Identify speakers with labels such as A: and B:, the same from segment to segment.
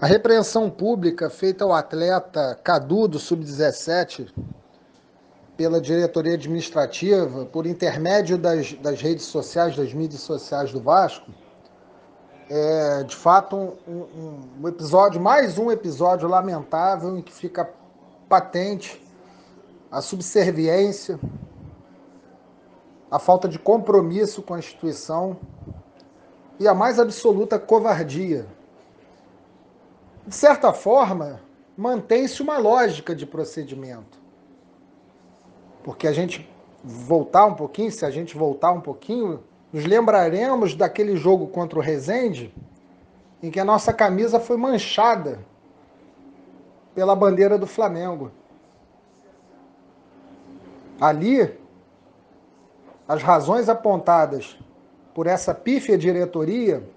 A: A repreensão pública feita ao atleta Cadu do Sub-17 pela diretoria administrativa, por intermédio das, das redes sociais, das mídias sociais do Vasco, é de fato um, um, um episódio, mais um episódio lamentável em que fica patente a subserviência, a falta de compromisso com a instituição e a mais absoluta covardia de certa forma, mantém-se uma lógica de procedimento. Porque a gente voltar um pouquinho, se a gente voltar um pouquinho, nos lembraremos daquele jogo contra o Rezende, em que a nossa camisa foi manchada pela bandeira do Flamengo. Ali, as razões apontadas por essa pífia diretoria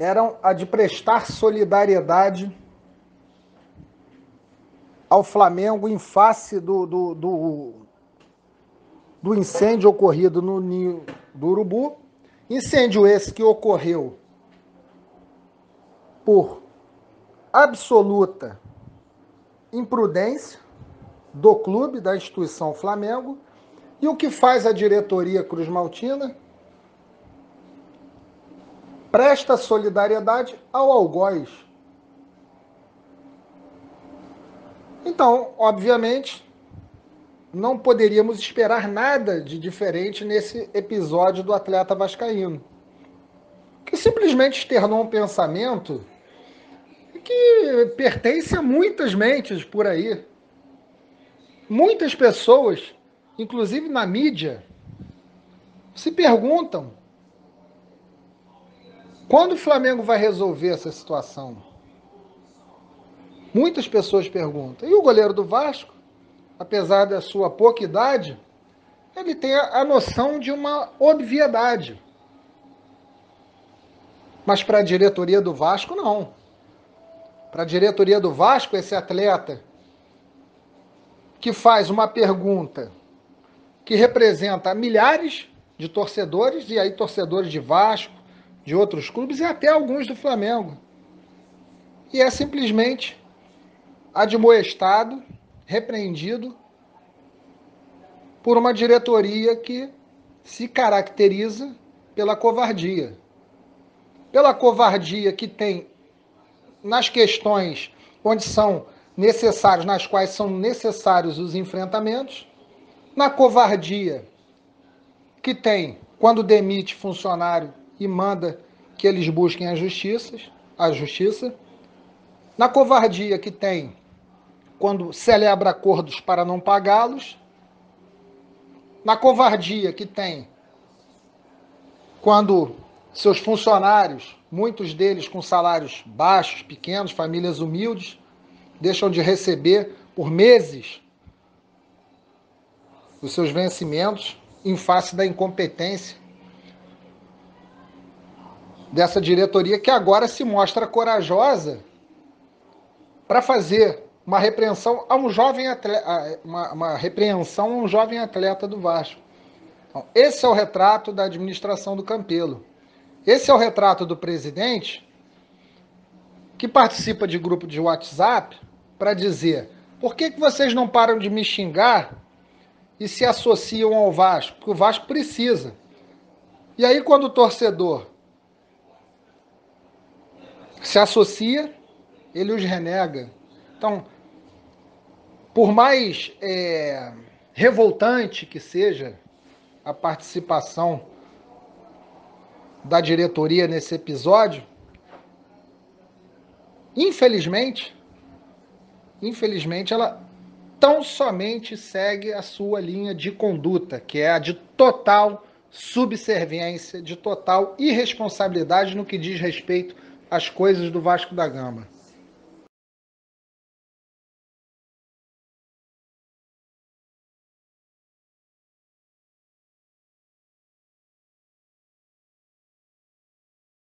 A: eram a de prestar solidariedade ao Flamengo em face do, do, do, do incêndio ocorrido no Ninho do Urubu. Incêndio esse que ocorreu por absoluta imprudência do clube, da instituição Flamengo. E o que faz a diretoria Cruz Maltina? presta solidariedade ao algoz. Então, obviamente, não poderíamos esperar nada de diferente nesse episódio do atleta vascaíno, que simplesmente externou um pensamento que pertence a muitas mentes por aí. Muitas pessoas, inclusive na mídia, se perguntam quando o Flamengo vai resolver essa situação? Muitas pessoas perguntam. E o goleiro do Vasco, apesar da sua pouca idade, ele tem a noção de uma obviedade. Mas para a diretoria do Vasco, não. Para a diretoria do Vasco, esse atleta que faz uma pergunta que representa milhares de torcedores, e aí torcedores de Vasco, de outros clubes e até alguns do Flamengo. E é simplesmente admoestado, repreendido por uma diretoria que se caracteriza pela covardia. Pela covardia que tem nas questões onde são necessários, nas quais são necessários os enfrentamentos, na covardia que tem quando demite funcionário e manda que eles busquem a justiça, a justiça. Na covardia que tem quando celebra acordos para não pagá-los, na covardia que tem quando seus funcionários, muitos deles com salários baixos, pequenos, famílias humildes, deixam de receber por meses os seus vencimentos em face da incompetência dessa diretoria que agora se mostra corajosa para fazer uma repreensão a um jovem atleta, uma, uma, repreensão a um jovem atleta do Vasco. Então, esse é o retrato da administração do Campelo. Esse é o retrato do presidente que participa de grupo de WhatsApp para dizer: por que, que vocês não param de me xingar e se associam ao Vasco? Porque o Vasco precisa. E aí, quando o torcedor se associa, ele os renega. Então, por mais é, revoltante que seja a participação da diretoria nesse episódio, infelizmente, infelizmente ela tão somente segue a sua linha de conduta, que é a de total subserviência, de total irresponsabilidade no que diz respeito as coisas do Vasco da Gama.